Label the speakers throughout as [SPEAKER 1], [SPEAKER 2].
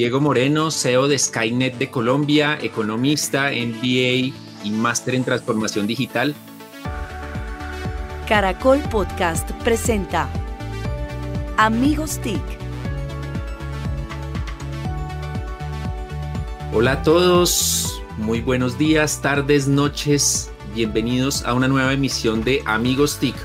[SPEAKER 1] Diego Moreno, CEO de Skynet de Colombia, economista, MBA y máster en transformación digital.
[SPEAKER 2] Caracol Podcast presenta Amigos TIC.
[SPEAKER 1] Hola a todos, muy buenos días, tardes, noches. Bienvenidos a una nueva emisión de Amigos TIC.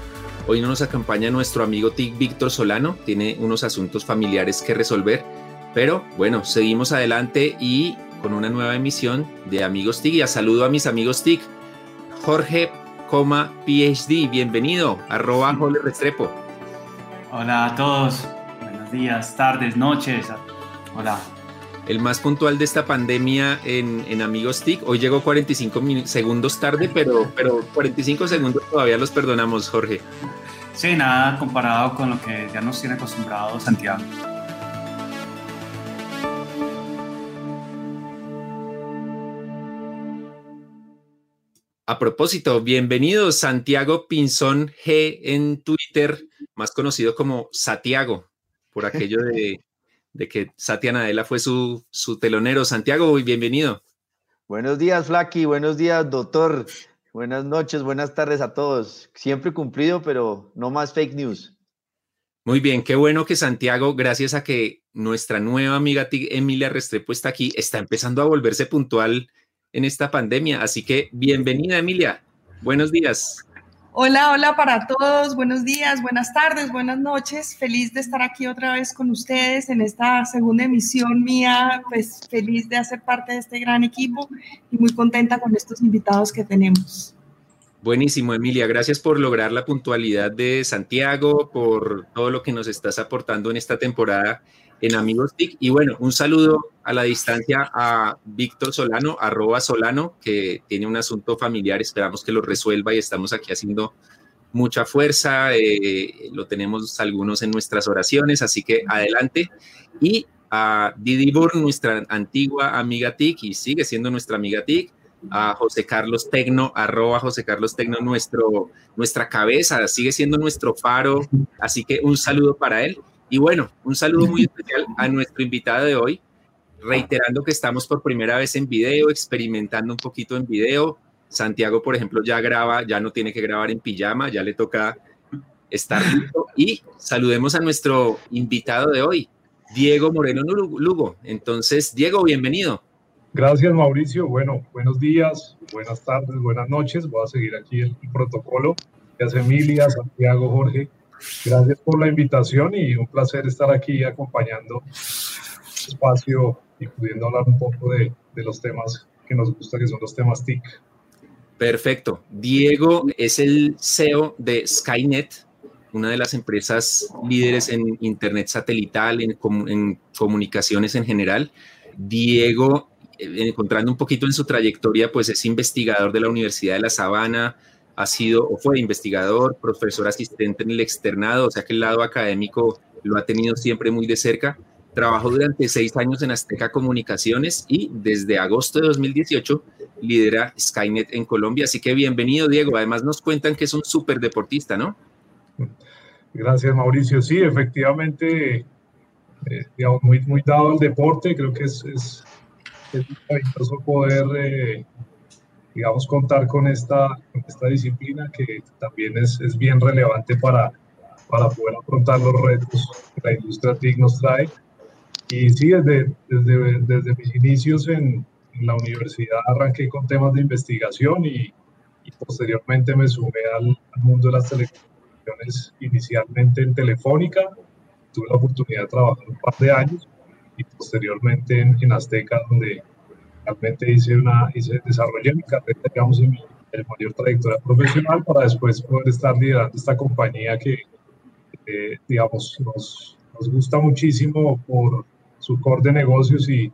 [SPEAKER 1] Hoy nos acompaña nuestro amigo TIC Víctor Solano, tiene unos asuntos familiares que resolver, pero bueno, seguimos adelante y con una nueva emisión de Amigos TIC. Y a saludo a mis amigos TIC, Jorge, coma, PhD, bienvenido, arroba Jole Restrepo.
[SPEAKER 3] Hola a todos, buenos días, tardes, noches. Hola.
[SPEAKER 1] el más puntual de esta pandemia en, en Amigos TIC. Hoy llegó 45 segundos tarde, pero, pero 45 segundos todavía los perdonamos, Jorge.
[SPEAKER 3] Sí, nada comparado con lo que ya nos tiene acostumbrado Santiago.
[SPEAKER 1] A propósito, bienvenido Santiago Pinzón G en Twitter, más conocido como Satiago, por aquello de, de que Satya Nadella fue su, su telonero. Santiago, bienvenido.
[SPEAKER 4] Buenos días, Flaky. Buenos días, doctor. Buenas noches, buenas tardes a todos. Siempre cumplido, pero no más fake news.
[SPEAKER 1] Muy bien, qué bueno que Santiago, gracias a que nuestra nueva amiga Emilia Restrepo está aquí, está empezando a volverse puntual en esta pandemia. Así que bienvenida, Emilia. Buenos días.
[SPEAKER 5] Hola, hola para todos. Buenos días, buenas tardes, buenas noches. Feliz de estar aquí otra vez con ustedes en esta segunda emisión mía. Pues feliz de hacer parte de este gran equipo y muy contenta con estos invitados que tenemos.
[SPEAKER 1] Buenísimo, Emilia. Gracias por lograr la puntualidad de Santiago, por todo lo que nos estás aportando en esta temporada en Amigos TIC. Y bueno, un saludo a la distancia a Víctor Solano, arroba Solano, que tiene un asunto familiar, esperamos que lo resuelva y estamos aquí haciendo mucha fuerza, eh, lo tenemos algunos en nuestras oraciones, así que adelante. Y a Didi Burr, nuestra antigua amiga TIC, y sigue siendo nuestra amiga TIC, a José Carlos Tecno, arroba José Carlos Tecno, nuestro, nuestra cabeza, sigue siendo nuestro faro, así que un saludo para él. Y bueno, un saludo muy especial a nuestro invitado de hoy, reiterando que estamos por primera vez en video, experimentando un poquito en video. Santiago, por ejemplo, ya graba, ya no tiene que grabar en pijama, ya le toca estar listo. Y saludemos a nuestro invitado de hoy, Diego Moreno Lugo. Entonces, Diego, bienvenido.
[SPEAKER 6] Gracias, Mauricio. Bueno, buenos días, buenas tardes, buenas noches. Voy a seguir aquí el protocolo. Gracias, Emilia, Santiago, Jorge. Gracias por la invitación y un placer estar aquí acompañando espacio y pudiendo hablar un poco de, los temas que nos gusta, que son los temas TIC.
[SPEAKER 1] Perfecto. Diego es el CEO de Skynet, una de las empresas líderes en Internet satelital, en, en comunicaciones en general. Diego, eh, encontrando un poquito en su trayectoria, pues es investigador de la Universidad de La Sabana, ha sido o fue investigador, profesor asistente en el externado, o sea que el lado académico lo ha tenido siempre muy de cerca. Trabajó durante seis años en Azteca Comunicaciones y desde agosto de 2018 lidera Skynet en Colombia. Así que bienvenido, Diego. Además nos cuentan que es un súper deportista, ¿no?
[SPEAKER 6] Gracias, Mauricio. Sí, efectivamente, eh, digamos, muy, dado al deporte. Creo que es, es, poder eh, digamos, contar con esta, esta disciplina que también es, es, bien relevante para, para poder afrontar los retos que la industria TIC nos trae. Y sí, desde, desde, desde mis inicios en, en, la universidad arranqué con temas de investigación y, y posteriormente me sumé al, al, mundo de las telecomunicaciones, inicialmente en Telefónica. Tuve la oportunidad de trabajar un par de años y posteriormente en, en Azteca, donde realmente hice una, hice, desarrollé mi carrera, digamos, en mi, en mayor trayectoria profesional para después poder estar liderando esta compañía que, eh, digamos, nos, nos, gusta muchísimo por su core de negocios y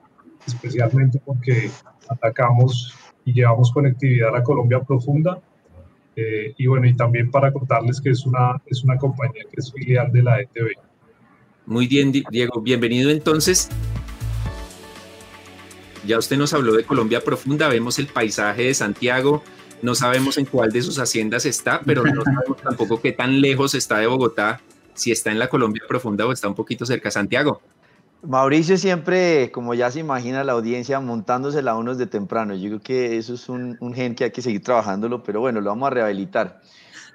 [SPEAKER 6] especialmente porque atacamos y llevamos conectividad a la Colombia profunda. Eh, y bueno, y también para contarles que es una, es una compañía que es filial de la ETV.
[SPEAKER 1] Muy bien, Diego, bienvenido entonces. Ya usted nos habló de Colombia profunda, vemos el paisaje de Santiago, no sabemos en cuál de sus haciendas está, pero no sabemos tampoco qué tan lejos está de Bogotá, si está en la Colombia profunda o está un poquito cerca de Santiago.
[SPEAKER 4] Mauricio siempre, como ya se imagina la audiencia, montándosela unos de temprano. Yo creo que eso es un, gen que hay que seguir trabajándolo, pero bueno, lo vamos a rehabilitar.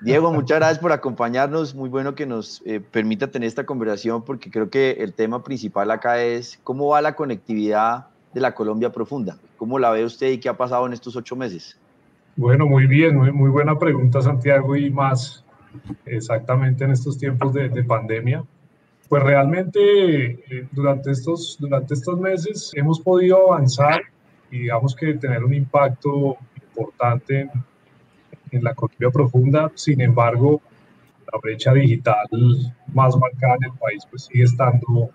[SPEAKER 4] Diego, muchas gracias por acompañarnos. Muy bueno que nos eh, permita tener esta conversación porque creo que el tema principal acá es cómo va la conectividad de la Colombia profunda. ¿Cómo la ve usted y qué ha pasado en estos ocho meses?
[SPEAKER 6] Bueno, muy bien, muy, buena pregunta Santiago y más exactamente en estos tiempos de pandemia. Pues realmente eh, durante, estos, durante estos meses hemos podido avanzar y digamos que tener un impacto importante en, la economía profunda. Sin embargo, la brecha digital más marcada en el país pues sigue estando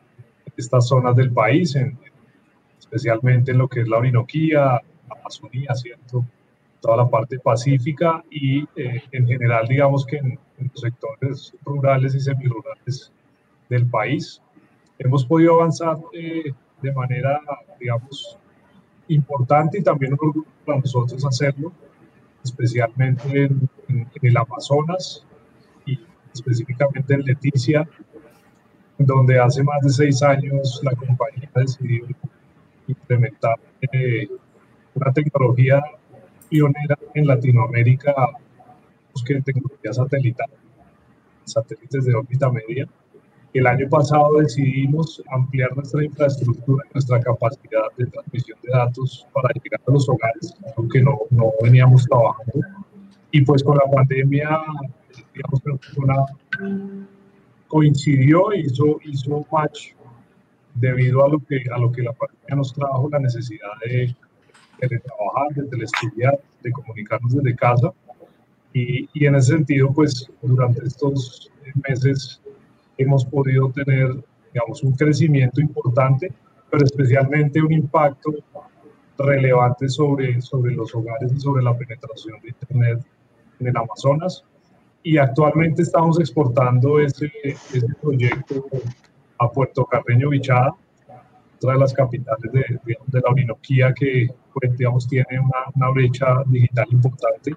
[SPEAKER 6] en estas zonas del país, en, especialmente en lo que es la Orinoquía, Amazonía, ¿cierto? toda la parte pacífica y eh, en general digamos que en, en, los sectores rurales y semirurales del país. Hemos podido avanzar eh, de manera, digamos, importante y también para nosotros hacerlo, especialmente en, el Amazonas y específicamente en Leticia, donde hace más de seis años la compañía decidió implementar eh, una tecnología pionera en Latinoamérica, que tecnología satelital, satélites de órbita media, el año pasado decidimos ampliar nuestra infraestructura, nuestra capacidad de transmisión de datos para llegar a los hogares, aunque no, no veníamos trabajando. Y pues con la pandemia, digamos una, coincidió hizo, hizo match debido a lo, que, a lo que la pandemia nos trajo, la necesidad de teletrabajar, de telestudiar, de comunicarnos desde casa. Y, y en ese sentido, pues durante estos meses hemos podido tener, digamos, un crecimiento importante, pero especialmente un impacto relevante sobre, sobre los hogares y sobre la penetración de Internet en el Amazonas. Y actualmente estamos exportando ese, ese proyecto a Puerto Carreño Bichada, otra de las capitales de, de, la Orinoquía que, pues, digamos, tiene una, una, brecha digital importante.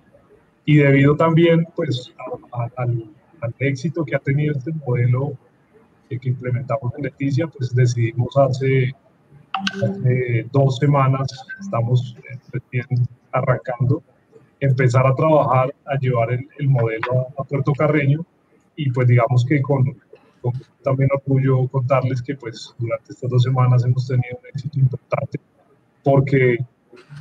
[SPEAKER 6] Y debido también pues, al al éxito que ha tenido este modelo que implementamos en Leticia, pues decidimos hace, dos semanas, estamos eh, recién arrancando, empezar a trabajar, a llevar el, modelo a, Puerto Carreño y pues digamos que con, con, también orgullo contarles que pues durante estas dos semanas hemos tenido un éxito importante porque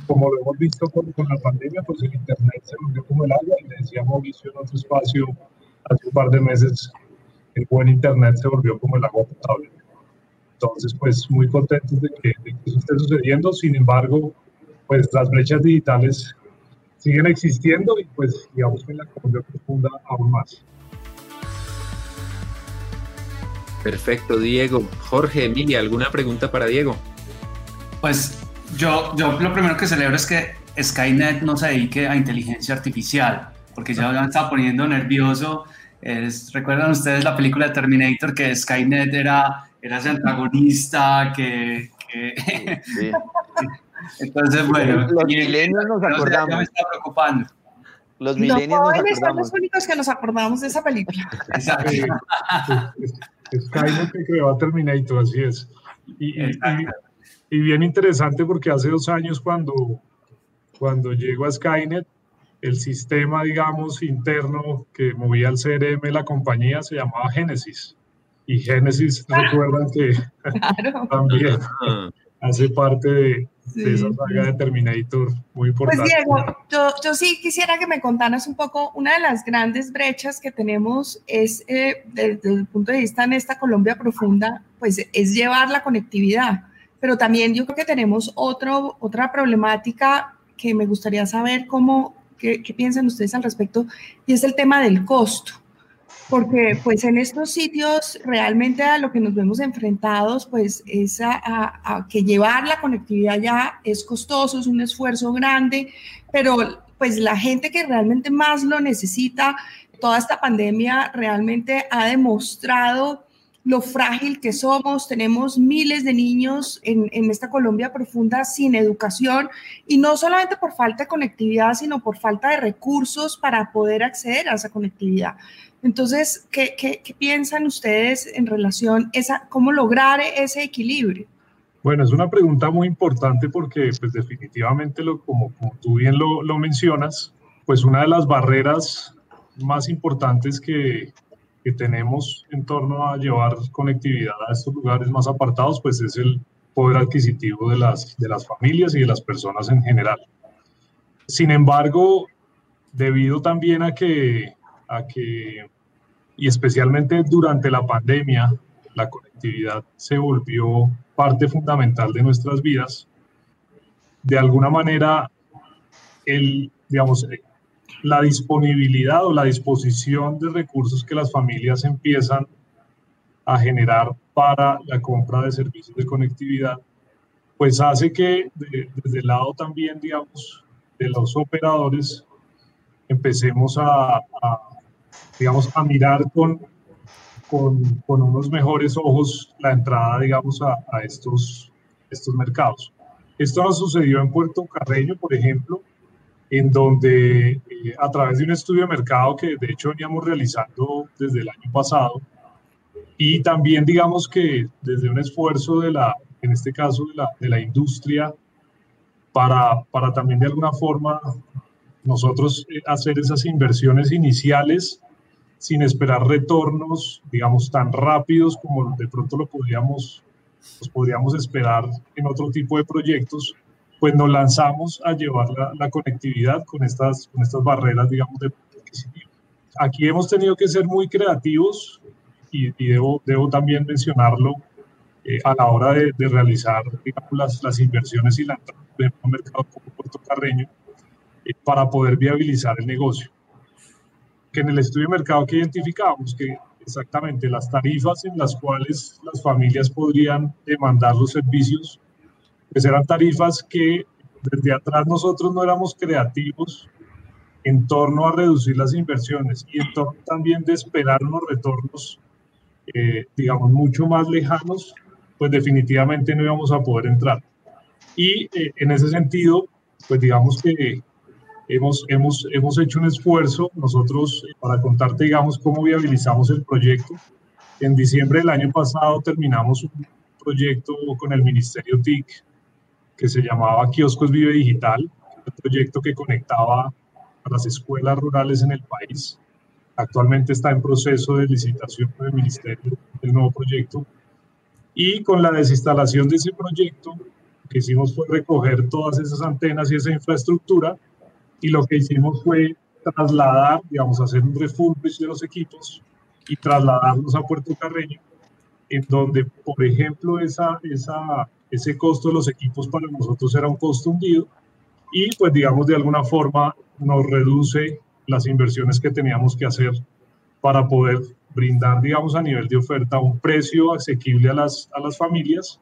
[SPEAKER 6] como lo hemos visto con, con la pandemia, pues el Internet se volvió como el agua y le decía Mauricio en otro espacio hace un par de meses el buen Internet se volvió como el agua potable. Entonces, pues muy contentos de que, eso esté sucediendo. Sin embargo, pues las brechas digitales siguen existiendo y pues digamos que la comunidad profunda aún más.
[SPEAKER 1] Perfecto, Diego. Jorge, Emilia, ¿alguna pregunta para Diego?
[SPEAKER 3] Pues yo, yo lo primero que celebro es que Skynet no se dedique a inteligencia artificial, porque ya me está poniendo nervioso ¿Recuerdan ustedes la película de Terminator que Skynet era, era ese antagonista que... Entonces, bueno...
[SPEAKER 4] Los milenios nos acordamos. Ya
[SPEAKER 3] me está preocupando.
[SPEAKER 4] Los milenios nos acordamos.
[SPEAKER 5] son los únicos que nos acordamos de esa película.
[SPEAKER 6] Exacto. Skynet que creó a Terminator, así es. Y, y, y, bien interesante porque hace dos años cuando, cuando llegó a Skynet, el sistema, digamos, interno que movía el CRM de la compañía se llamaba Genesis. Y Genesis, recuerdan que también hace parte de, esa saga de Terminator muy
[SPEAKER 5] pues,
[SPEAKER 6] importante.
[SPEAKER 5] Pues Diego, yo, yo, sí quisiera que me contaras un poco, una de las grandes brechas que tenemos es, eh, desde el punto de vista en esta Colombia profunda, pues es llevar la conectividad. Pero también yo creo que tenemos otro, otra problemática que me gustaría saber cómo, ¿Qué, piensan ustedes al respecto? Y es el tema del costo. Porque pues en estos sitios realmente a lo que nos vemos enfrentados pues es a, a, que llevar la conectividad ya es costoso, es un esfuerzo grande, pero pues la gente que realmente más lo necesita, toda esta pandemia realmente ha demostrado lo frágil que somos. Tenemos miles de niños en, en, esta Colombia profunda sin educación y no solamente por falta de conectividad, sino por falta de recursos para poder acceder a esa conectividad. Entonces, ¿qué, piensan ustedes en relación a cómo lograr ese equilibrio?
[SPEAKER 6] Bueno, es una pregunta muy importante porque pues definitivamente, lo, como, como tú bien lo, lo mencionas, pues una de las barreras más importantes que, que tenemos en torno a llevar conectividad a estos lugares más apartados, pues es el poder adquisitivo de las, de las familias y de las personas en general. Sin embargo, debido también a que, a que, y especialmente durante la pandemia, la conectividad se volvió parte fundamental de nuestras vidas, de alguna manera, el, digamos, la disponibilidad o la disposición de recursos que las familias empiezan a generar para la compra de servicios de conectividad, pues hace que desde el lado también, digamos, de los operadores, empecemos a, digamos, a mirar con, con, con, unos mejores ojos la entrada, digamos, a, a estos, estos mercados. Esto nos sucedió en Puerto Carreño, por ejemplo, en donde eh, a través de un estudio de mercado que de hecho veníamos realizando desde el año pasado y también digamos que desde un esfuerzo de la, en este caso de la, de la industria, para, para también de alguna forma nosotros eh, hacer esas inversiones iniciales sin esperar retornos, digamos, tan rápidos como de pronto lo podríamos, los podríamos esperar en otro tipo de proyectos, pues nos lanzamos a llevar la, conectividad con estas, con estas barreras, digamos, de. Aquí hemos tenido que ser muy creativos y, debo, debo, también mencionarlo eh, a la hora de, realizar digamos, las, las, inversiones y la entrada en un mercado como Puerto Carreño eh, para poder viabilizar el negocio. Que en el estudio de mercado que identificamos que exactamente las tarifas en las cuales las familias podrían demandar los servicios pues eran tarifas que desde atrás nosotros no éramos creativos en torno a reducir las inversiones y en torno también de esperar unos retornos, eh, digamos, mucho más lejanos, pues definitivamente no íbamos a poder entrar. Y eh, en ese sentido, pues digamos que hemos, hemos, hemos hecho un esfuerzo nosotros para contarte, digamos, cómo viabilizamos el proyecto. En diciembre del año pasado terminamos un proyecto con el Ministerio TIC que se llamaba Kioscos Vive Digital, un proyecto que conectaba a las escuelas rurales en el país. Actualmente está en proceso de licitación con el Ministerio del nuevo proyecto. Y con la desinstalación de ese proyecto, lo que hicimos fue recoger todas esas antenas y esa infraestructura y lo que hicimos fue trasladar, digamos, hacer un refurbish de los equipos y trasladarlos a Puerto Carreño, en donde, por ejemplo, esa, esa ese costo de los equipos para nosotros era un costo hundido y pues digamos de alguna forma nos reduce las inversiones que teníamos que hacer para poder brindar digamos a nivel de oferta un precio asequible a las, a las familias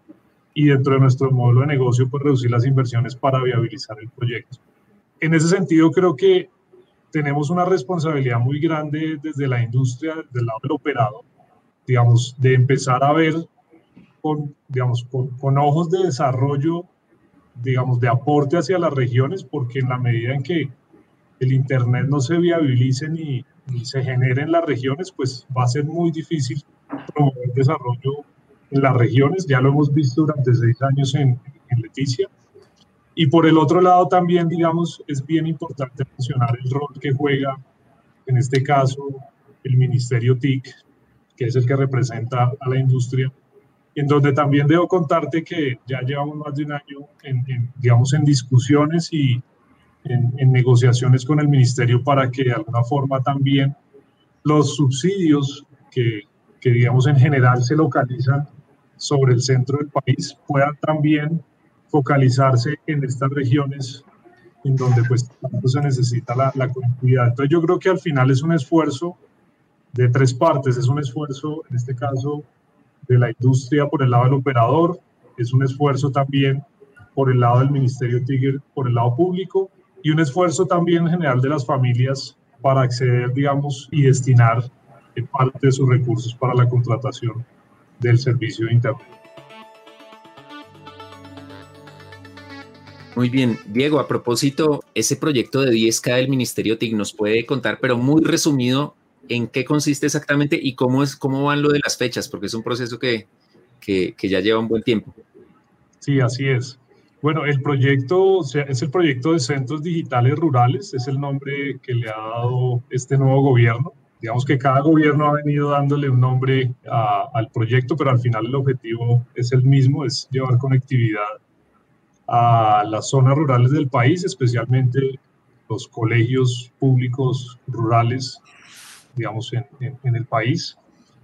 [SPEAKER 6] y dentro de nuestro modelo de negocio pues reducir las inversiones para viabilizar el proyecto. En ese sentido creo que tenemos una responsabilidad muy grande desde la industria, del lado del operador, digamos, de empezar a ver con, digamos, con, ojos de desarrollo, digamos, de aporte hacia las regiones, porque en la medida en que el Internet no se viabilice ni, ni se genere en las regiones, pues va a ser muy difícil promover desarrollo en las regiones. Ya lo hemos visto durante seis años en, en Leticia. Y por el otro lado también, digamos, es bien importante mencionar el rol que juega, en este caso, el Ministerio TIC, que es el que representa a la industria, en donde también debo contarte que ya llevamos más de un año en, digamos, en discusiones y en, negociaciones con el ministerio para que de alguna forma también los subsidios que, que, digamos, en general se localizan sobre el centro del país puedan también focalizarse en estas regiones en donde pues se necesita la, la conectividad. Entonces yo creo que al final es un esfuerzo de tres partes. Es un esfuerzo, en este caso, de la industria por el lado del operador, es un esfuerzo también por el lado del Ministerio Tigre, por el lado público, y un esfuerzo también en general de las familias para acceder, digamos, y destinar parte de sus recursos para la contratación del servicio de Internet.
[SPEAKER 1] Muy bien, Diego, a propósito, ese proyecto de 10K del Ministerio TIC nos puede contar, pero muy resumido, en qué consiste exactamente y cómo, es, cómo van lo de las fechas, porque es un proceso que, que, que ya lleva un buen tiempo.
[SPEAKER 6] Sí, así es. Bueno, el proyecto es el proyecto de Centros Digitales Rurales, es el nombre que le ha dado este nuevo gobierno. Digamos que cada gobierno ha venido dándole un nombre al proyecto, pero al final el objetivo es el mismo, es llevar conectividad a las zonas rurales del país, especialmente los colegios públicos rurales, digamos, en, en, el país.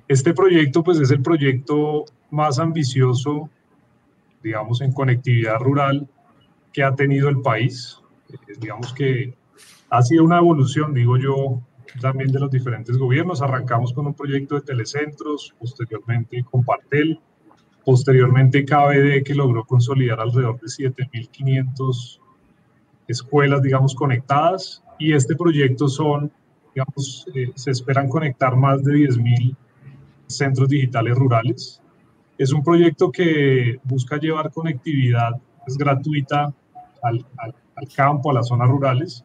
[SPEAKER 6] Este proyecto, pues, es el proyecto más ambicioso, digamos, en conectividad rural que ha tenido el país. Eh, digamos que ha sido una evolución, digo yo, también de los diferentes gobiernos. Arrancamos con un proyecto de telecentros, posteriormente con Partel, Posteriormente, KBD, que logró consolidar alrededor de 7.500 escuelas, digamos, conectadas. Y este proyecto son, digamos, eh, se esperan conectar más de 10.000 centros digitales rurales. Es un proyecto que busca llevar conectividad es gratuita al, campo, a las zonas rurales,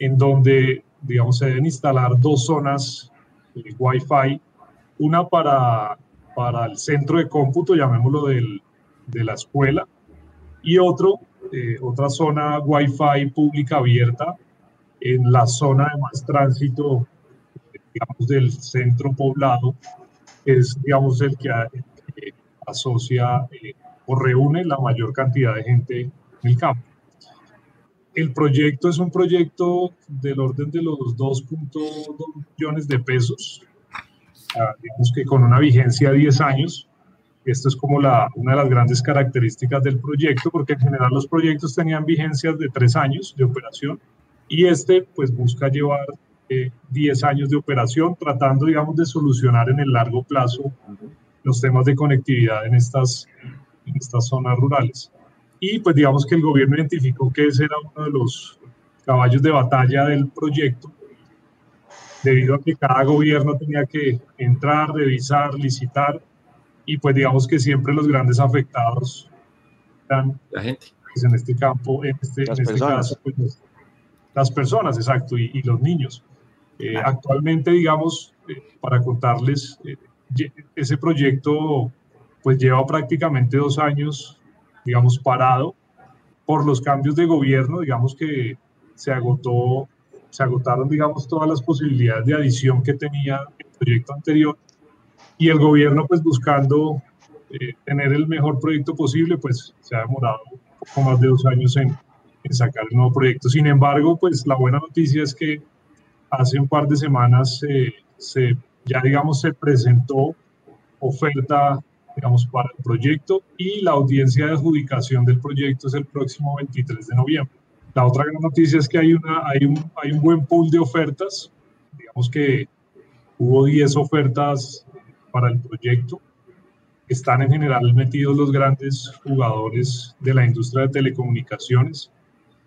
[SPEAKER 6] en donde, digamos, se deben instalar dos zonas de Wi-Fi, una para para el centro de cómputo, llamémoslo del, de la escuela, y otro, eh, otra zona Wi-Fi pública abierta en la zona de más tránsito, digamos, del centro poblado, es, digamos, el que, asocia eh, o reúne la mayor cantidad de gente en el campo. El proyecto es un proyecto del orden de los 2.2 millones de pesos digamos que con una vigencia de 10 años. Esto es como la, una de las grandes características del proyecto, porque en general los proyectos tenían vigencias de 3 años de operación y este pues busca llevar 10 eh, años de operación, tratando, digamos, de solucionar en el largo plazo los temas de conectividad en estas, en estas zonas rurales. Y pues digamos que el gobierno identificó que ese era uno de los caballos de batalla del proyecto debido a que cada gobierno tenía que entrar, revisar, licitar, y pues digamos que siempre los grandes afectados eran
[SPEAKER 1] la gente.
[SPEAKER 6] Pues, en este campo, en este,
[SPEAKER 4] las
[SPEAKER 6] en este caso, pues, las personas, exacto, y, y los niños. Eh, actualmente, digamos, eh, para contarles, eh, ese proyecto pues lleva prácticamente dos años, digamos, parado por los cambios de gobierno, digamos que se agotó se agotaron, digamos, todas las posibilidades de adición que tenía el proyecto anterior y el gobierno, pues buscando eh, tener el mejor proyecto posible, pues se ha demorado un poco más de dos años en, en sacar el nuevo proyecto. Sin embargo, pues la buena noticia es que hace un par de semanas eh, se, ya, digamos, se presentó oferta, digamos, para el proyecto y la audiencia de adjudicación del proyecto es el próximo 23 de noviembre. La otra gran noticia es que hay, una, hay, un, buen pool de ofertas. Digamos que hubo 10 ofertas para el proyecto. Están en general metidos los grandes jugadores de la industria de telecomunicaciones.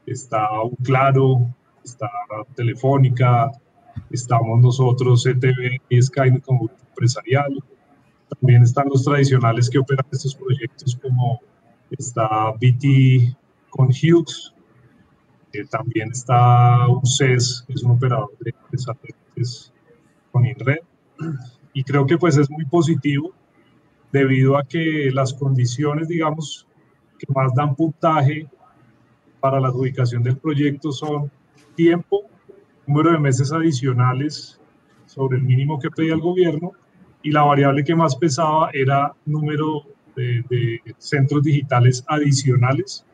[SPEAKER 6] Está Claro, está Telefónica, estamos nosotros, ETV y Sky como empresarial. También están los tradicionales que operan estos proyectos como está BT con Hughes, también está UCES, que es un operador de, satélites con INRED. Y creo que pues es muy positivo debido a que las condiciones, digamos, que más dan puntaje para la adjudicación del proyecto son tiempo, número de meses adicionales sobre el mínimo que pedía el gobierno y la variable que más pesaba era número de, de centros digitales adicionales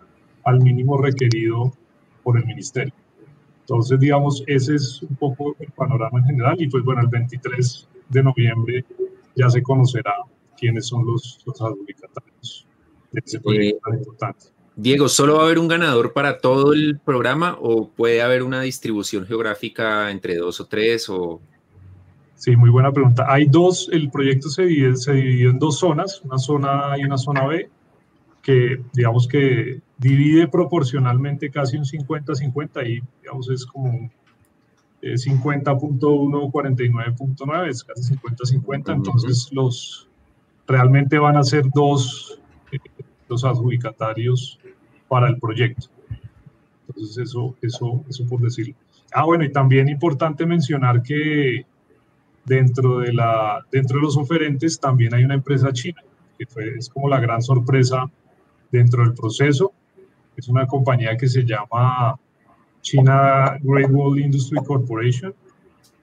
[SPEAKER 6] al mínimo requerido por el ministerio. Entonces, digamos, ese es un poco el panorama en general y pues bueno, el 23 de noviembre ya se conocerá quiénes son los, los adjudicatarios de ese proyecto tan importante.
[SPEAKER 1] Diego, ¿solo va a haber un ganador para todo el programa o puede haber una distribución geográfica entre dos o tres? O...
[SPEAKER 6] Sí, muy buena pregunta. Hay dos, el proyecto se divide, se divide en dos zonas, una zona A y una zona B, que digamos que divide proporcionalmente casi un 50-50 y digamos es como 50.1, 49.9, es casi 50-50, entonces los realmente van a ser dos eh, los adjudicatarios para el proyecto. Entonces eso, eso, eso por decirlo. Ah, bueno, y también importante mencionar que dentro de, la, dentro de los oferentes también hay una empresa china, que fue, es como la gran sorpresa dentro del proceso. Es una compañía que se llama China Great Wall Industry Corporation,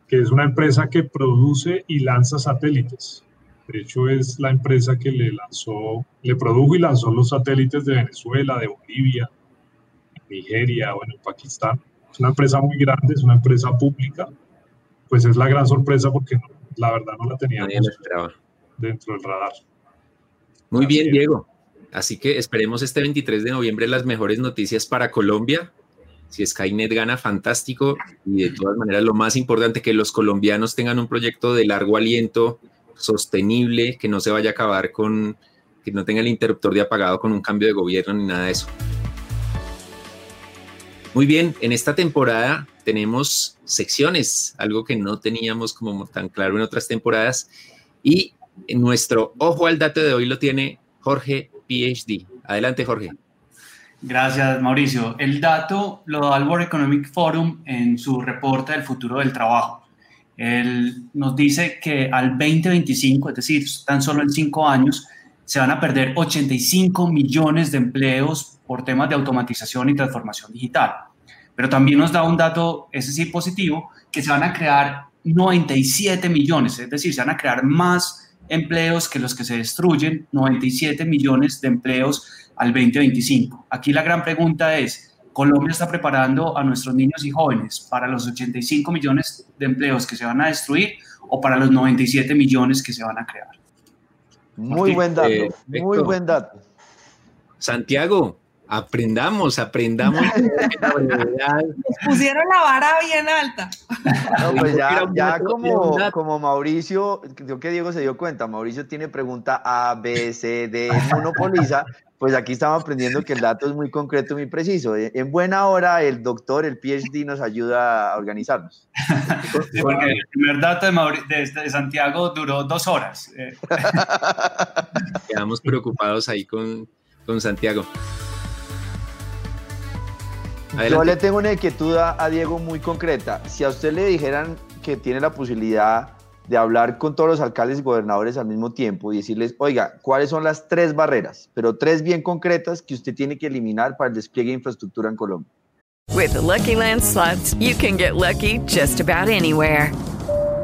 [SPEAKER 6] que es una empresa que produce y lanza satélites. De hecho, es la empresa que le lanzó, le produjo y lanzó los satélites de Venezuela, de Bolivia, Nigeria, bueno, Pakistán. Es una empresa muy grande, es una empresa pública. Pues es la gran sorpresa porque la verdad no la teníamos dentro del radar.
[SPEAKER 1] Muy bien, Diego. Así que esperemos este 23 de noviembre las mejores noticias para Colombia. Si Skynet gana, fantástico. Y de todas maneras, lo más importante, que los colombianos tengan un proyecto de largo aliento, sostenible, que no se vaya a acabar con, que no tenga el interruptor de apagado con un cambio de gobierno ni nada de eso. Muy bien, en esta temporada tenemos secciones, algo que no teníamos como tan claro en otras temporadas. Y nuestro ojo al dato de hoy lo tiene Jorge PhD. Adelante, Jorge.
[SPEAKER 3] Gracias, Mauricio. El dato lo da el World Economic Forum en su reporte del futuro del trabajo. Él nos dice que al 2025, es decir, tan solo en cinco años, se van a perder 85 millones de empleos por temas de automatización y transformación digital. Pero también nos da un dato, ese sí positivo, que se van a crear 97 millones, es decir, se van a crear más empleos que los que se destruyen, 97 millones de empleos al 2025. Aquí la gran pregunta es, ¿Colombia está preparando a nuestros niños y jóvenes para los 85 millones de empleos que se van a destruir o para los 97 millones que se van a crear?
[SPEAKER 4] Muy buen dato, muy buen dato.
[SPEAKER 1] Santiago, aprendamos, aprendamos.
[SPEAKER 5] Pusieron la vara bien alta.
[SPEAKER 4] pues ya, ya como, como Mauricio, creo que Diego se dio cuenta, Mauricio tiene pregunta A, B, C, D, monopoliza, pues aquí estamos aprendiendo que el dato es muy concreto, muy preciso. En buena hora el doctor, el PhD nos ayuda a organizarnos.
[SPEAKER 3] porque el primer dato de, de, Santiago duró dos horas. Eh.
[SPEAKER 1] Quedamos preocupados ahí con, con Santiago.
[SPEAKER 4] Yo le tengo una inquietud a, Diego muy concreta. Si a usted le dijeran que tiene la posibilidad de hablar con todos los alcaldes y gobernadores al mismo tiempo y decirles, oiga, ¿cuáles son las tres barreras, pero tres bien concretas que usted tiene que eliminar para el despliegue de infraestructura en Colombia?
[SPEAKER 7] With Lucky Land slots, you can get lucky just about anywhere.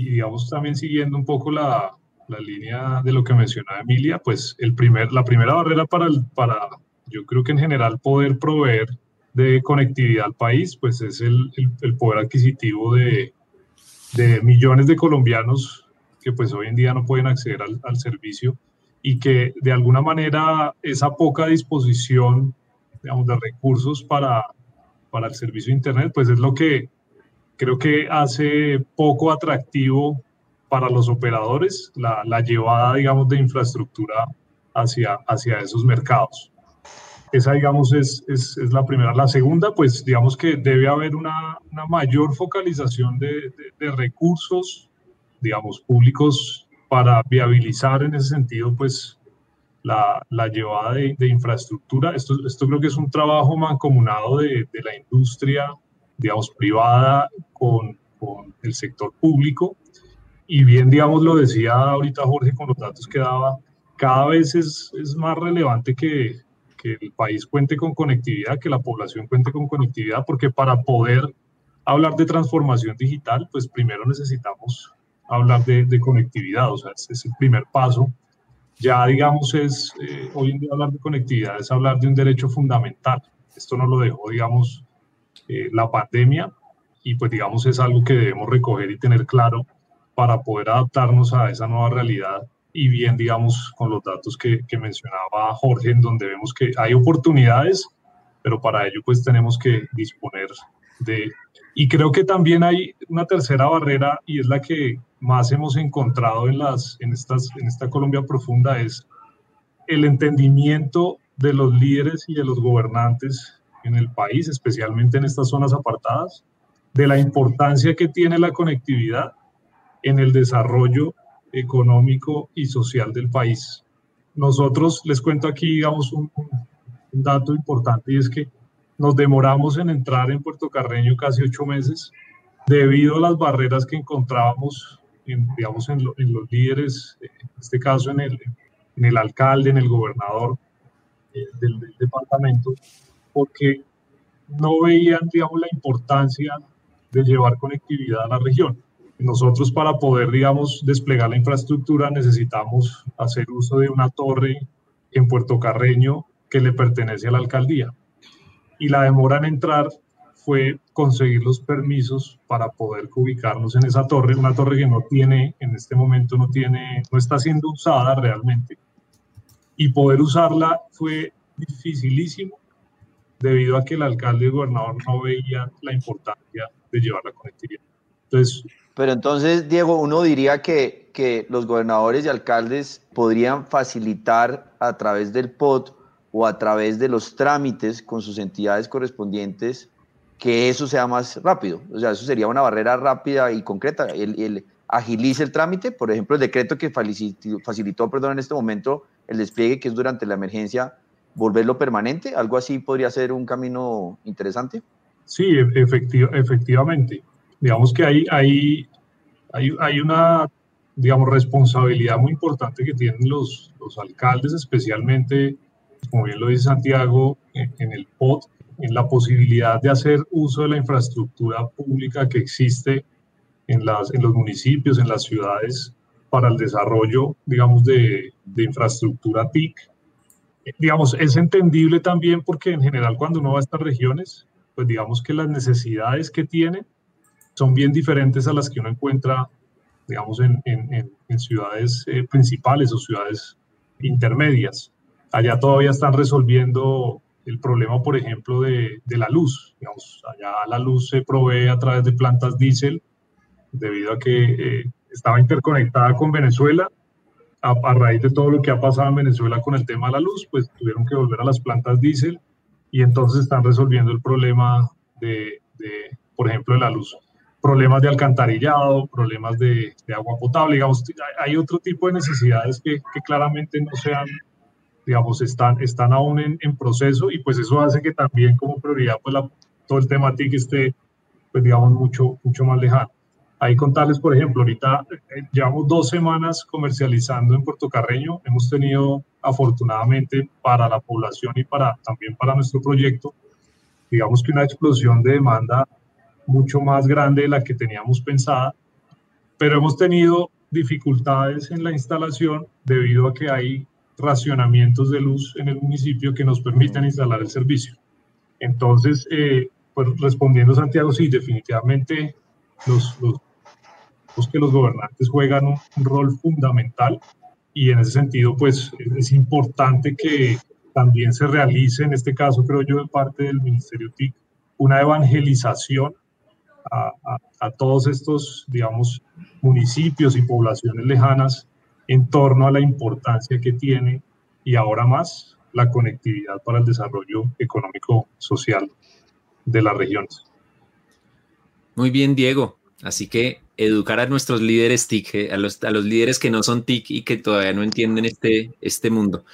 [SPEAKER 6] y digamos también siguiendo un poco la, la línea de lo que mencionaba Emilia, pues el primer, la primera barrera para, el, para, yo creo que en general poder proveer de conectividad al país, pues es el, el, poder adquisitivo de, de, millones de colombianos que pues hoy en día no pueden acceder al, al, servicio y que de alguna manera esa poca disposición, digamos, de recursos para, para el servicio de Internet, pues es lo que creo que hace poco atractivo para los operadores la, la llevada, digamos, de infraestructura hacia, hacia esos mercados. Esa, digamos, es, es, es, la primera. La segunda, pues, digamos que debe haber una, una mayor focalización de, de, recursos, digamos, públicos para viabilizar en ese sentido, pues, la, la llevada de, de, infraestructura. Esto, esto creo que es un trabajo mancomunado de, de la industria, digamos, privada con, con, el sector público. Y bien, digamos, lo decía ahorita Jorge con los datos que daba, cada vez es, es más relevante que, que el país cuente con conectividad, que la población cuente con conectividad, porque para poder hablar de transformación digital, pues primero necesitamos hablar de, conectividad, o sea, ese es el primer paso. Ya, digamos, es, eh, hoy en día hablar de conectividad es hablar de un derecho fundamental. Esto no lo dejó, digamos, eh, la pandemia y pues, digamos, es algo que debemos recoger y tener claro para poder adaptarnos a esa nueva realidad. Y bien, digamos, con los datos que, que mencionaba Jorge, en donde vemos que hay oportunidades, pero para ello pues tenemos que disponer de... Y creo que también hay una tercera barrera y es la que más hemos encontrado en, las, en, estas, en esta Colombia profunda, es el entendimiento de los líderes y de los gobernantes en el país, especialmente en estas zonas apartadas, de la importancia que tiene la conectividad en el desarrollo económico y social del país. Nosotros, les cuento aquí, digamos, un, un dato importante y es que nos demoramos en entrar en Puerto Carreño casi ocho meses debido a las barreras que encontrábamos, en, digamos, en, los líderes, en este caso en el, en el alcalde, en el gobernador eh, del, del, departamento, porque no veían, digamos, la importancia de llevar conectividad a la región. Nosotros para poder, digamos, desplegar la infraestructura necesitamos hacer uso de una torre en Puerto Carreño que le pertenece a la alcaldía. Y la demora en entrar fue conseguir los permisos para poder ubicarnos en esa torre, una torre que no tiene, en este momento no tiene, no está siendo usada realmente. Y poder usarla fue dificilísimo debido a que el alcalde y el gobernador no veían la importancia de llevar la conectividad. Entonces,
[SPEAKER 4] pero entonces, Diego, uno diría que, que los gobernadores y alcaldes podrían facilitar a través del POT o a través de los trámites con sus entidades correspondientes que eso sea más rápido. O sea, eso sería una barrera rápida y concreta. El, el agilice el trámite, por ejemplo, el decreto que facilitó, perdón, en este momento el despliegue que es durante la emergencia, volverlo permanente, algo así podría ser un camino interesante.
[SPEAKER 6] Sí, efectivamente. Digamos que hay, hay, hay, una digamos, responsabilidad muy importante que tienen los, los alcaldes, especialmente como bien lo dice Santiago, en, el POT, en la posibilidad de hacer uso de la infraestructura pública que existe en, las, en los municipios, en las ciudades, para el desarrollo, digamos, de, de infraestructura TIC. Digamos, es entendible también porque en general cuando uno va a estas regiones, pues digamos que las necesidades que tiene son bien diferentes a las que uno encuentra, digamos, en, en, ciudades eh, principales o ciudades intermedias. Allá todavía están resolviendo el problema, por ejemplo, de, de, la luz. Digamos, allá la luz se provee a través de plantas diésel debido a que eh, estaba interconectada con Venezuela. A, a, raíz de todo lo que ha pasado en Venezuela con el tema de la luz, pues tuvieron que volver a las plantas diésel y entonces están resolviendo el problema de, de por ejemplo, de la luz. Problemas de alcantarillado, problemas de, de agua potable, digamos, hay otro tipo de necesidades que, que claramente no se han digamos, están, están aún en, en, proceso y pues eso hace que también como prioridad pues la, todo el tema TIC esté, pues digamos, mucho, mucho más lejano. Ahí contarles, por ejemplo, ahorita eh, llevamos dos semanas comercializando en Puerto Carreño. Hemos tenido, afortunadamente, para la población y para, también para nuestro proyecto, digamos que una explosión de demanda mucho más grande de la que teníamos pensada, pero hemos tenido dificultades en la instalación debido a que hay racionamientos de luz en el municipio que nos permitan instalar el servicio. Entonces, eh, pues respondiendo Santiago, sí, definitivamente los, los, que los gobernantes juegan un, rol fundamental y en ese sentido, pues es importante que también se realice, en este caso creo yo de parte del Ministerio TIC, una evangelización a, a, a todos estos, digamos, municipios y poblaciones lejanas en torno a la importancia que tiene y ahora más la conectividad para el desarrollo económico social de las regiones.
[SPEAKER 1] Muy bien, Diego. Así que educar a nuestros líderes TIC, eh, a los, a los líderes que no son TIC y que todavía no entienden este, este mundo.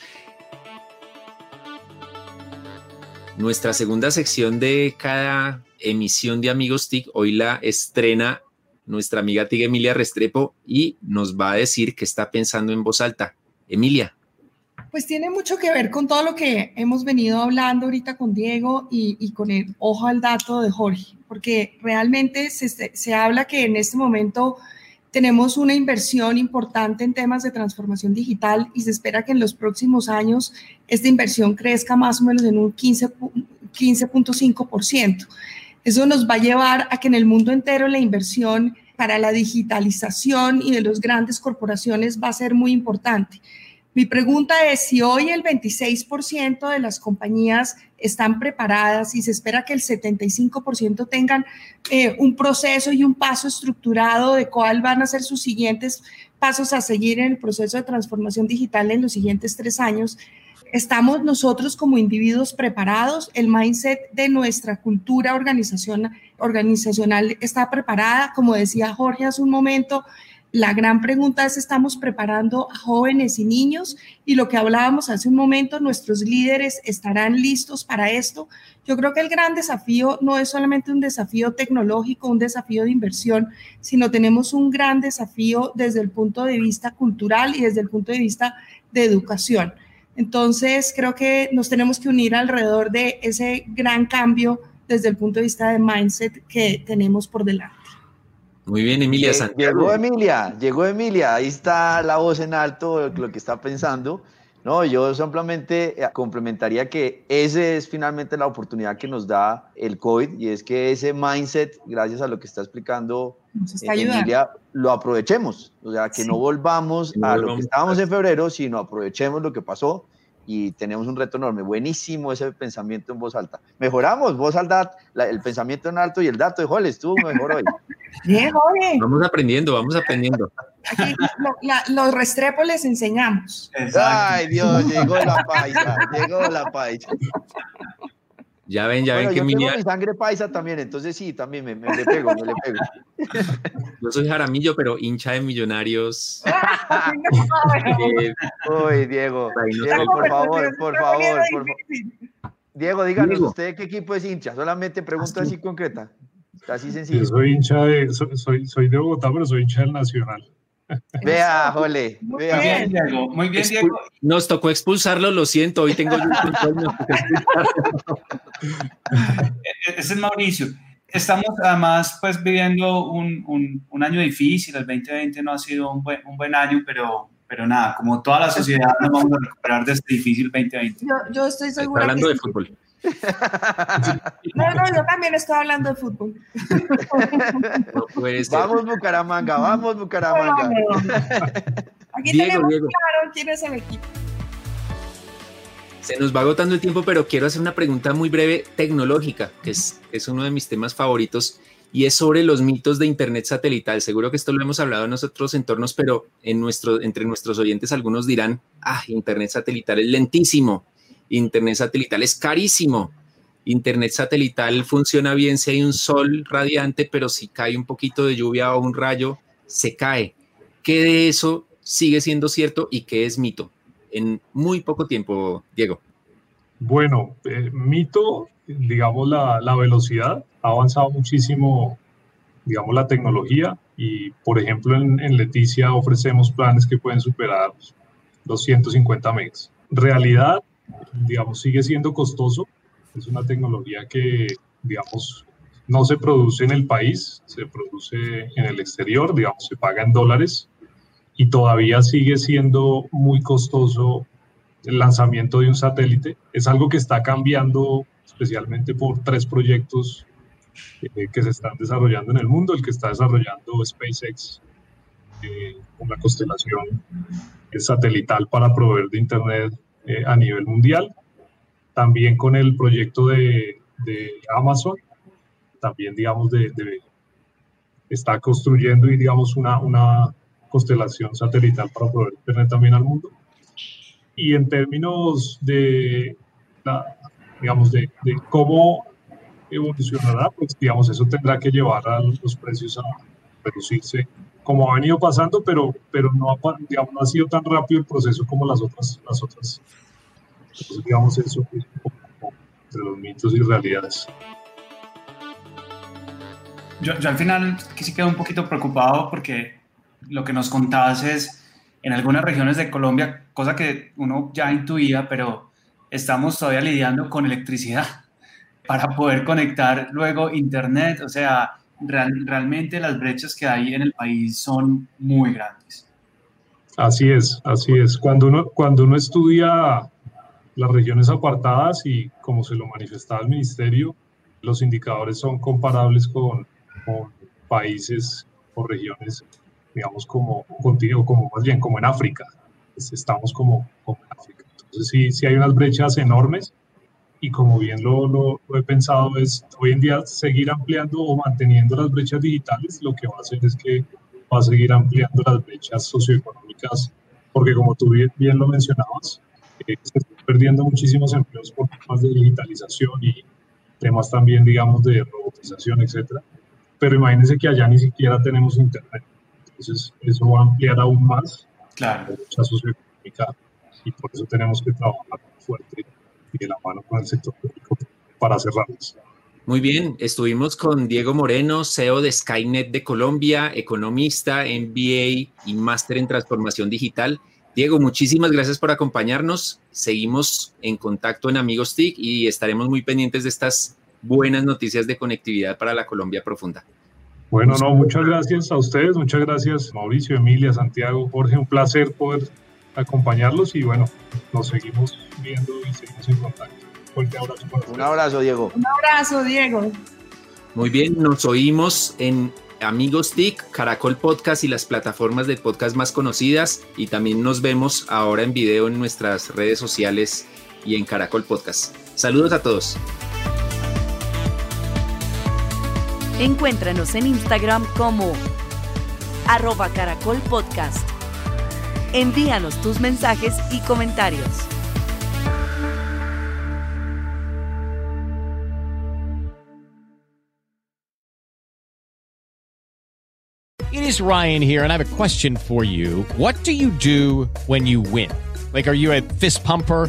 [SPEAKER 1] Nuestra segunda sección de cada emisión de Amigos TIC hoy la estrena nuestra amiga Tiga Emilia Restrepo y nos va a decir qué está pensando en voz alta. Emilia.
[SPEAKER 5] Pues tiene mucho que ver con todo lo que hemos venido hablando ahorita con Diego y, y con el ojo al dato de Jorge, porque realmente se, se habla que en este momento tenemos una inversión importante en temas de transformación digital y se espera que en los próximos años esta inversión crezca más o menos en un 15.5%. Eso nos va a llevar a que en el mundo entero la inversión para la digitalización y de las grandes corporaciones va a ser muy importante. Mi pregunta es si hoy el 26% de las compañías están preparadas y se espera que el 75% tengan eh, un proceso y un paso estructurado de cuál van a ser sus siguientes pasos a seguir en el proceso de transformación digital en los siguientes tres años. ¿Estamos nosotros como individuos preparados? ¿El mindset de nuestra cultura organizacional está preparada? Como decía Jorge hace un momento, la gran pregunta es, ¿estamos preparando a jóvenes y niños? Y lo que hablábamos hace un momento, ¿nuestros líderes estarán listos para esto? Yo creo que el gran desafío no es solamente un desafío tecnológico, un desafío de inversión, sino tenemos un gran desafío desde el punto de vista cultural y desde el punto de vista de educación. Entonces, creo que nos tenemos que unir alrededor de ese gran cambio desde el punto de vista de mindset que tenemos por delante.
[SPEAKER 1] Muy bien, Emilia
[SPEAKER 4] Santiago. Llegó Emilia, llegó Emilia, ahí está la voz en alto, lo que está pensando. No, yo simplemente eh, complementaría que ese es finalmente la oportunidad que nos da el COVID y es que ese mindset, gracias a lo que está explicando eh, Emilia, lo aprovechemos. O sea, que no volvamos a lo que estábamos en febrero, sino aprovechemos lo que pasó y tenemos un reto enorme. Buenísimo ese pensamiento en voz alta. Mejoramos, voz alta, el pensamiento en alto y el dato de Joel estuvo mejor hoy.
[SPEAKER 5] Bien, Jorge.
[SPEAKER 1] Vamos aprendiendo, vamos aprendiendo.
[SPEAKER 5] Aquí los restrepos les enseñamos.
[SPEAKER 4] Ay, Dios, llegó la paisa, llegó la paisa.
[SPEAKER 1] Ya ven, ya ven que
[SPEAKER 4] yo mi sangre paisa también, entonces sí, también me, le pego, me le pego.
[SPEAKER 1] Yo soy Jaramillo, pero hincha de millonarios.
[SPEAKER 4] Uy, Diego, Diego, por favor, por favor, por favor. Diego, díganos, ¿usted qué equipo es hincha? Solamente pregunta así concreta. Así sencillo.
[SPEAKER 6] Yo soy hincha de, soy, soy de Bogotá, pero soy hincha del Nacional.
[SPEAKER 4] Vea, jole. Muy bien,
[SPEAKER 3] Diego. Muy bien, Diego.
[SPEAKER 1] Nos tocó expulsarlo, lo siento. Hoy tengo
[SPEAKER 3] Ese es Mauricio. Estamos además pues viviendo un, un, un, año difícil. El 2020 no ha sido un buen, un buen año, pero, pero nada, como toda la sociedad nos vamos a recuperar de este difícil 2020.
[SPEAKER 5] Yo, yo estoy segura.
[SPEAKER 1] hablando de fútbol.
[SPEAKER 5] No, no, yo también estoy hablando de fútbol.
[SPEAKER 4] vamos Bucaramanga, vamos Bucaramanga.
[SPEAKER 5] Aquí tenemos claro quién es el equipo.
[SPEAKER 1] Se nos va agotando el tiempo, pero quiero hacer una pregunta muy breve tecnológica, que es, es uno de mis temas favoritos, y es sobre los mitos de Internet satelital. Seguro que esto lo hemos hablado en otros entornos, pero en nuestro, entre nuestros oyentes algunos dirán, ah, Internet satelital es lentísimo, Internet satelital es carísimo. Internet satelital funciona bien si hay un sol radiante, pero si cae un poquito de lluvia o un rayo, se cae. ¿Qué de eso sigue siendo cierto y qué es mito? En muy poco tiempo, Diego.
[SPEAKER 6] Bueno, eh, mito, digamos, la, la, velocidad. Ha avanzado muchísimo, digamos, la tecnología. Y, por ejemplo, en, en Leticia ofrecemos planes que pueden superar los 150 megas. Realidad, digamos, sigue siendo costoso. Es una tecnología que, digamos, no se produce en el país, se produce en el exterior, digamos, se paga en dólares y todavía sigue siendo muy costoso el lanzamiento de un satélite. Es algo que está cambiando especialmente por tres proyectos eh, que se están desarrollando en el mundo. El que está desarrollando SpaceX eh, la constelación satelital para proveer de Internet eh, a nivel mundial. También con el proyecto de, de Amazon, también, digamos, de, está construyendo y, digamos, una, una constelación satelital para proveer Internet también al mundo. Y en términos de, digamos, de, de, cómo evolucionará, pues, digamos, eso tendrá que llevar a los precios a reducirse como ha venido pasando, pero, pero no, ha, digamos, no ha sido tan rápido el proceso como las otras. Las otras. Entonces, digamos, eso entre los mitos y realidades.
[SPEAKER 3] Yo, yo al final sí quedo un poquito preocupado porque lo que nos contabas es en algunas regiones de Colombia, cosa que uno ya intuía, pero estamos todavía lidiando con electricidad para poder conectar luego internet, o sea, realmente las brechas que hay en el país son muy grandes.
[SPEAKER 6] Así es, así es. Cuando uno, cuando uno estudia las regiones apartadas y como se lo manifestaba el ministerio, los indicadores son comparables con, países o regiones, digamos, como, contigo, como más bien como en África. Pues estamos como, como, en África. Entonces sí, sí hay unas brechas enormes y como bien lo, lo, he pensado es hoy en día seguir ampliando o manteniendo las brechas digitales, lo que va a hacer es que va a seguir ampliando las brechas socioeconómicas, porque como tú bien, bien lo mencionabas, eh, se están perdiendo muchísimos empleos por temas de digitalización y temas también, digamos, de robotización, etcétera. Pero imagínense que allá ni siquiera tenemos internet. Entonces, eso va a ampliar aún más
[SPEAKER 3] claro.
[SPEAKER 6] la brecha socioeconómica y por eso tenemos que trabajar fuerte y de la mano con el sector público para cerrarlas.
[SPEAKER 1] Muy bien, estuvimos con Diego Moreno, CEO de Skynet de Colombia, economista, MBA y máster en transformación digital. Diego, muchísimas gracias por acompañarnos. Seguimos en contacto en Amigos TIC y estaremos muy pendientes de estas buenas noticias de conectividad para la Colombia profunda.
[SPEAKER 6] Bueno, no, muchas gracias a ustedes, muchas gracias Mauricio, Emilia, Santiago, Jorge, un placer poder acompañarlos y bueno, nos seguimos viendo y seguimos en contacto. Fuerte abrazo.
[SPEAKER 4] Un abrazo, Diego.
[SPEAKER 5] Un abrazo, Diego.
[SPEAKER 1] Muy bien, nos oímos en Amigos TIC, Caracol Podcast y las plataformas de podcast más conocidas. Y también nos vemos ahora en video en nuestras redes sociales y en Caracol Podcast. Saludos a todos.
[SPEAKER 2] Encuéntranos en Instagram como arroba caracol podcast. Envíanos tus mensajes y comentarios.
[SPEAKER 8] It is Ryan here, and I have a question for you. What do you do when you win? Like, are you a fist pumper?